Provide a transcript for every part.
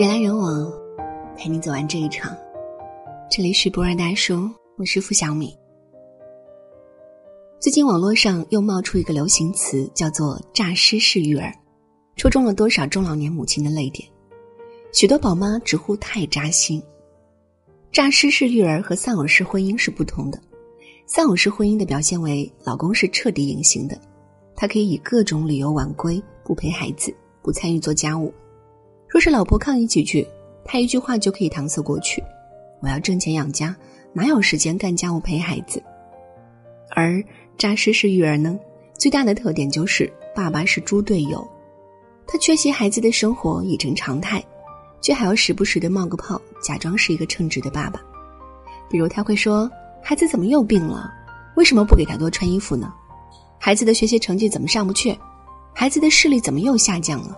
人来人往，陪你走完这一场。这里是博尔大叔，我是付小米。最近网络上又冒出一个流行词，叫做“诈尸式育儿”，戳中了多少中老年母亲的泪点。许多宝妈直呼太扎心。诈尸式育儿和丧偶式婚姻是不同的。丧偶式婚姻的表现为，老公是彻底隐形的，他可以以各种理由晚归，不陪孩子，不参与做家务。若是老婆抗议几句，他一句话就可以搪塞过去。我要挣钱养家，哪有时间干家务陪孩子？而诈尸式育儿呢，最大的特点就是爸爸是猪队友，他缺席孩子的生活已成常态，却还要时不时的冒个泡，假装是一个称职的爸爸。比如他会说：“孩子怎么又病了？为什么不给他多穿衣服呢？孩子的学习成绩怎么上不去？孩子的视力怎么又下降了？”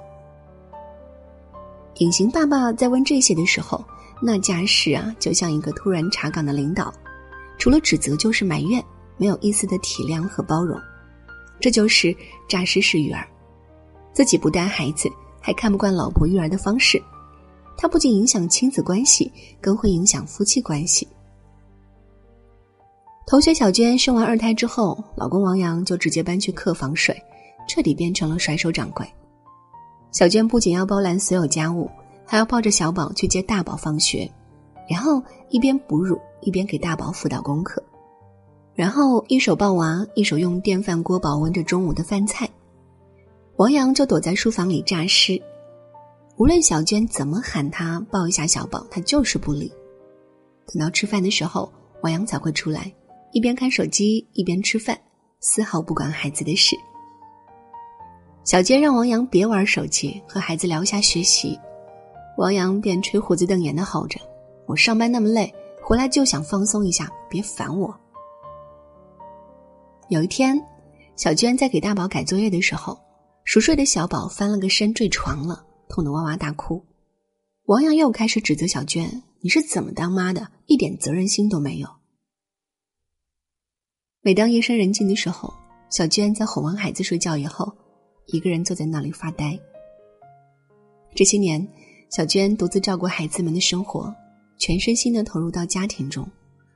隐形爸爸在问这些的时候，那架势啊，就像一个突然查岗的领导，除了指责就是埋怨，没有一丝的体谅和包容。这就是诈尸式育儿，自己不带孩子，还看不惯老婆育儿的方式，他不仅影响亲子关系，更会影响夫妻关系。同学小娟生完二胎之后，老公王阳就直接搬去客房睡，彻底变成了甩手掌柜。小娟不仅要包揽所有家务，还要抱着小宝去接大宝放学，然后一边哺乳一边给大宝辅导功课，然后一手抱娃，一手用电饭锅保温着中午的饭菜。王阳就躲在书房里诈尸，无论小娟怎么喊他抱一下小宝，他就是不理。等到吃饭的时候，王阳才会出来，一边看手机一边吃饭，丝毫不管孩子的事。小娟让王阳别玩手机，和孩子聊一下学习。王阳便吹胡子瞪眼的吼着：“我上班那么累，回来就想放松一下，别烦我。”有一天，小娟在给大宝改作业的时候，熟睡的小宝翻了个身坠床了，痛得哇哇大哭。王阳又开始指责小娟：“你是怎么当妈的？一点责任心都没有。”每当夜深人静的时候，小娟在哄完孩子睡觉以后。一个人坐在那里发呆。这些年，小娟独自照顾孩子们的生活，全身心的投入到家庭中，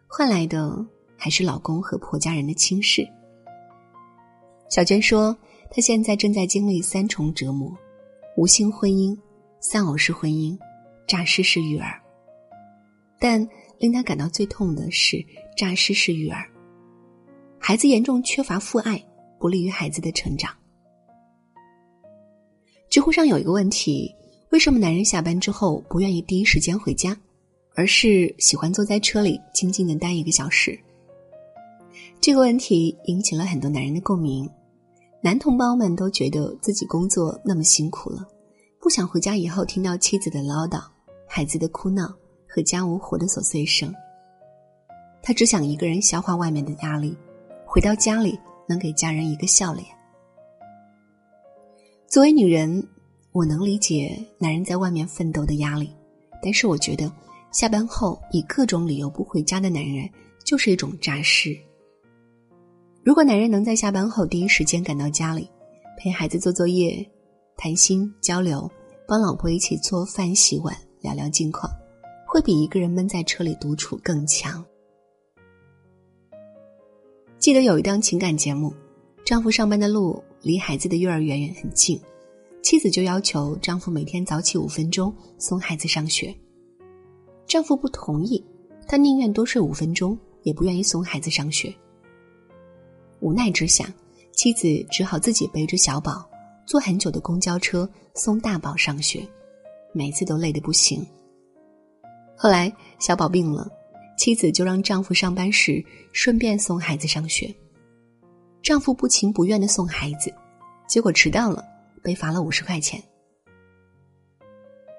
换来的还是老公和婆家人的轻视。小娟说，她现在正在经历三重折磨：无性婚姻、丧偶式婚姻、诈尸式育儿。但令她感到最痛的是诈尸式育儿，孩子严重缺乏父爱，不利于孩子的成长。知乎上有一个问题：为什么男人下班之后不愿意第一时间回家，而是喜欢坐在车里静静的待一个小时？这个问题引起了很多男人的共鸣。男同胞们都觉得自己工作那么辛苦了，不想回家以后听到妻子的唠叨、孩子的哭闹和家务活的琐碎声。他只想一个人消化外面的压力，回到家里能给家人一个笑脸。作为女人，我能理解男人在外面奋斗的压力，但是我觉得下班后以各种理由不回家的男人就是一种诈尸。如果男人能在下班后第一时间赶到家里，陪孩子做作业、谈心交流，帮老婆一起做饭洗碗、聊聊近况，会比一个人闷在车里独处更强。记得有一档情感节目，丈夫上班的路。离孩子的幼儿园也很近，妻子就要求丈夫每天早起五分钟送孩子上学。丈夫不同意，他宁愿多睡五分钟，也不愿意送孩子上学。无奈之下，妻子只好自己背着小宝，坐很久的公交车送大宝上学，每次都累得不行。后来小宝病了，妻子就让丈夫上班时顺便送孩子上学。丈夫不情不愿的送孩子，结果迟到了，被罚了五十块钱。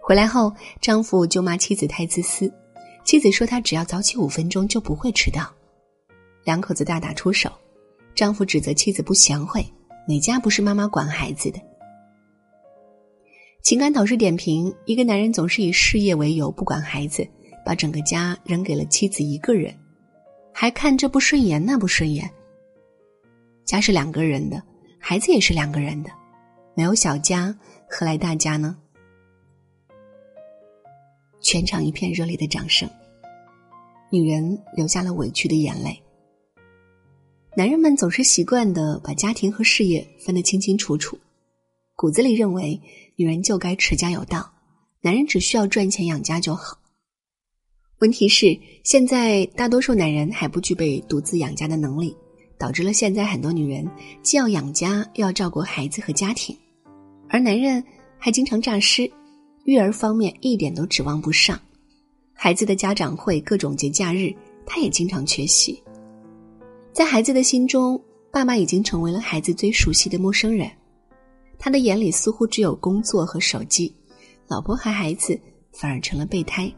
回来后，丈夫就骂妻子太自私，妻子说他只要早起五分钟就不会迟到，两口子大打出手。丈夫指责妻子不贤惠，哪家不是妈妈管孩子的？情感导师点评：一个男人总是以事业为由不管孩子，把整个家扔给了妻子一个人，还看这不顺眼那不顺眼。家是两个人的，孩子也是两个人的，没有小家，何来大家呢？全场一片热烈的掌声。女人流下了委屈的眼泪。男人们总是习惯的把家庭和事业分得清清楚楚，骨子里认为女人就该持家有道，男人只需要赚钱养家就好。问题是，现在大多数男人还不具备独自养家的能力，导致了现在很多女人既要养家，又要照顾孩子和家庭，而男人还经常诈尸，育儿方面一点都指望不上。孩子的家长会、各种节假日，他也经常缺席。在孩子的心中，爸妈已经成为了孩子最熟悉的陌生人，他的眼里似乎只有工作和手机，老婆和孩子反而成了备胎。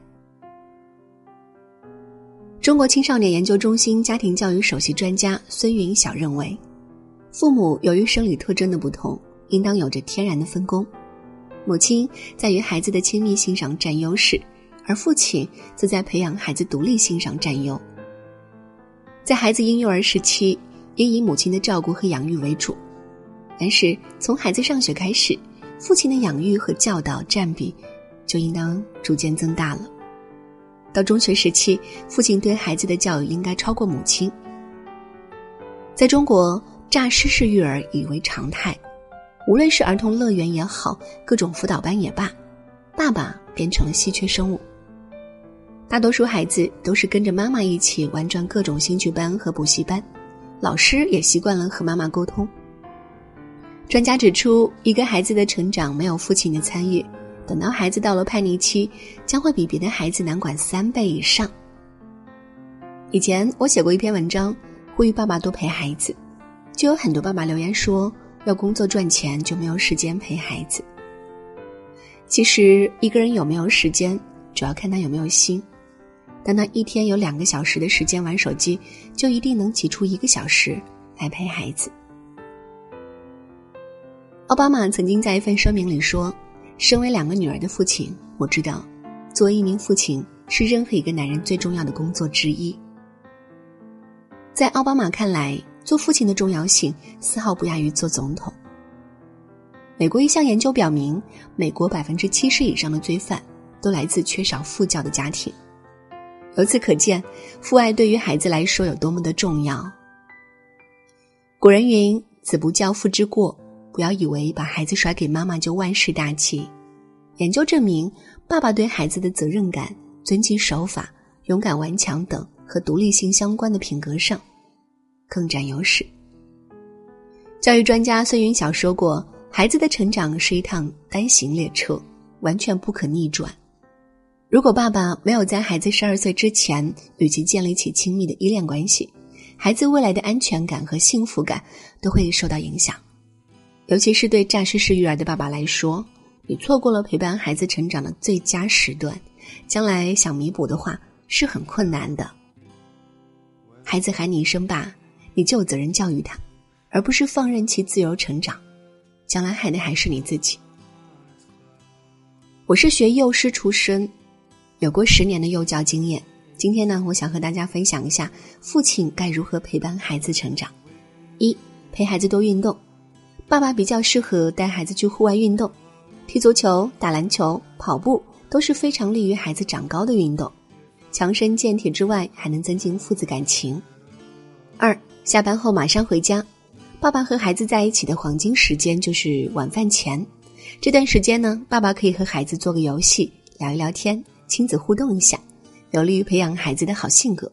中国青少年研究中心家庭教育首席专家孙云晓认为，父母由于生理特征的不同，应当有着天然的分工。母亲在与孩子的亲密性上占优势，而父亲则在培养孩子独立性上占优。在孩子婴幼儿时期，应以母亲的照顾和养育为主，但是从孩子上学开始，父亲的养育和教导占比就应当逐渐增大了。到中学时期，父亲对孩子的教育应该超过母亲。在中国，诈尸式育儿已为常态，无论是儿童乐园也好，各种辅导班也罢，爸爸变成了稀缺生物。大多数孩子都是跟着妈妈一起玩转各种兴趣班和补习班，老师也习惯了和妈妈沟通。专家指出，一个孩子的成长没有父亲的参与。等到孩子到了叛逆期，将会比别的孩子难管三倍以上。以前我写过一篇文章，呼吁爸爸多陪孩子，就有很多爸爸留言说要工作赚钱就没有时间陪孩子。其实一个人有没有时间，主要看他有没有心。当他一天有两个小时的时间玩手机，就一定能挤出一个小时来陪孩子。奥巴马曾经在一份声明里说。身为两个女儿的父亲，我知道，作为一名父亲是任何一个男人最重要的工作之一。在奥巴马看来，做父亲的重要性丝毫不亚于做总统。美国一项研究表明，美国百分之七十以上的罪犯都来自缺少父教的家庭。由此可见，父爱对于孩子来说有多么的重要。古人云：“子不教，父之过。”不要以为把孩子甩给妈妈就万事大吉。研究证明，爸爸对孩子的责任感、遵纪守法、勇敢顽强等和独立性相关的品格上更占优势。教育专家孙云晓说过：“孩子的成长是一趟单行列车，完全不可逆转。如果爸爸没有在孩子十二岁之前与其建立起亲密的依恋关系，孩子未来的安全感和幸福感都会受到影响。”尤其是对诈尸式育儿的爸爸来说，你错过了陪伴孩子成长的最佳时段，将来想弥补的话是很困难的。孩子喊你一声爸，你就有责任教育他，而不是放任其自由成长，将来害的还是你自己。我是学幼师出身，有过十年的幼教经验。今天呢，我想和大家分享一下父亲该如何陪伴孩子成长。一，陪孩子多运动。爸爸比较适合带孩子去户外运动，踢足球、打篮球、跑步都是非常利于孩子长高的运动，强身健体之外，还能增进父子感情。二，下班后马上回家，爸爸和孩子在一起的黄金时间就是晚饭前，这段时间呢，爸爸可以和孩子做个游戏，聊一聊天，亲子互动一下，有利于培养孩子的好性格。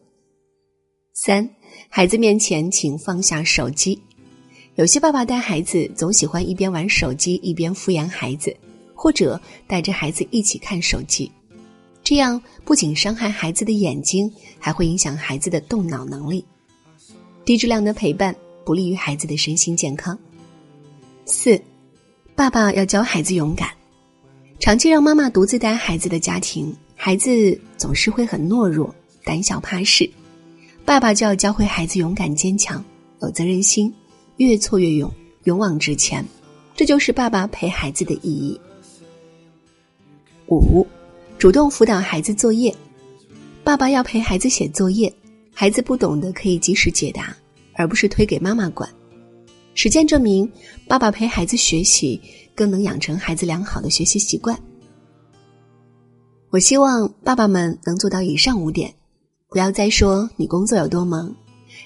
三，孩子面前请放下手机。有些爸爸带孩子总喜欢一边玩手机一边敷衍孩子，或者带着孩子一起看手机，这样不仅伤害孩子的眼睛，还会影响孩子的动脑能力。低质量的陪伴不利于孩子的身心健康。四，爸爸要教孩子勇敢。长期让妈妈独自带孩子的家庭，孩子总是会很懦弱、胆小怕事，爸爸就要教会孩子勇敢坚强、有责任心。越挫越勇，勇往直前，这就是爸爸陪孩子的意义。五，主动辅导孩子作业，爸爸要陪孩子写作业，孩子不懂的可以及时解答，而不是推给妈妈管。实践证明，爸爸陪孩子学习，更能养成孩子良好的学习习惯。我希望爸爸们能做到以上五点，不要再说你工作有多忙。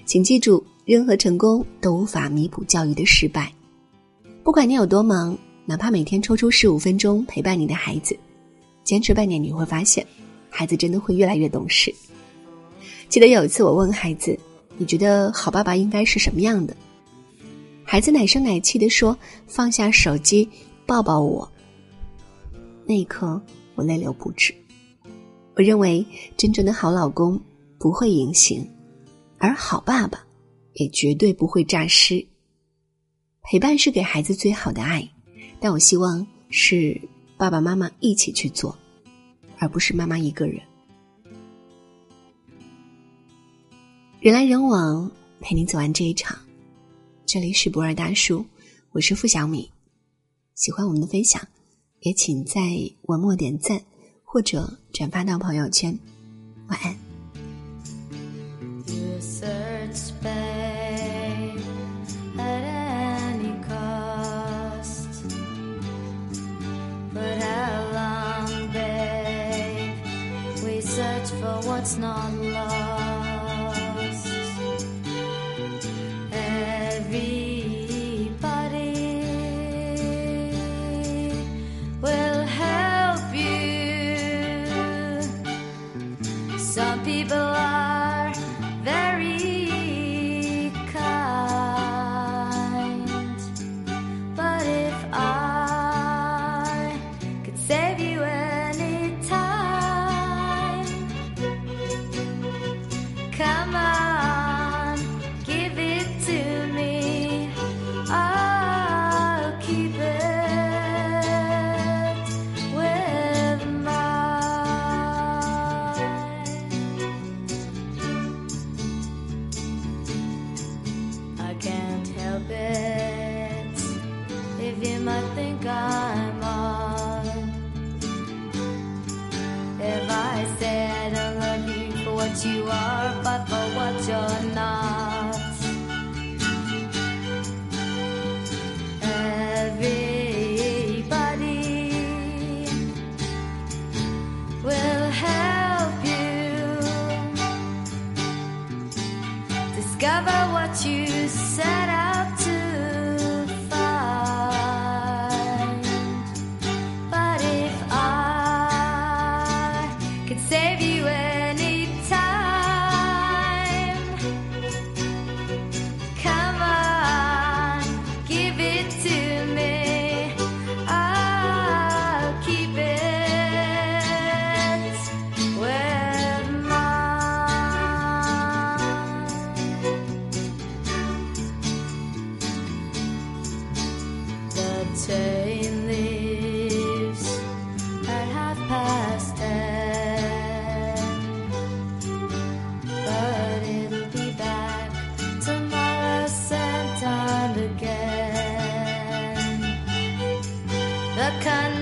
请记住，任何成功都无法弥补教育的失败。不管你有多忙，哪怕每天抽出十五分钟陪伴你的孩子，坚持半年，你会发现，孩子真的会越来越懂事。记得有一次，我问孩子：“你觉得好爸爸应该是什么样的？”孩子奶声奶气的说：“放下手机，抱抱我。”那一刻，我泪流不止。我认为，真正的好老公不会隐形，而好爸爸也绝对不会诈尸。陪伴是给孩子最好的爱，但我希望是爸爸妈妈一起去做，而不是妈妈一个人。人来人往，陪你走完这一场。这里是博尔大叔，我是付小米。喜欢我们的分享，也请在文末点赞或者转发到朋友圈。晚安。what's not love. You set akan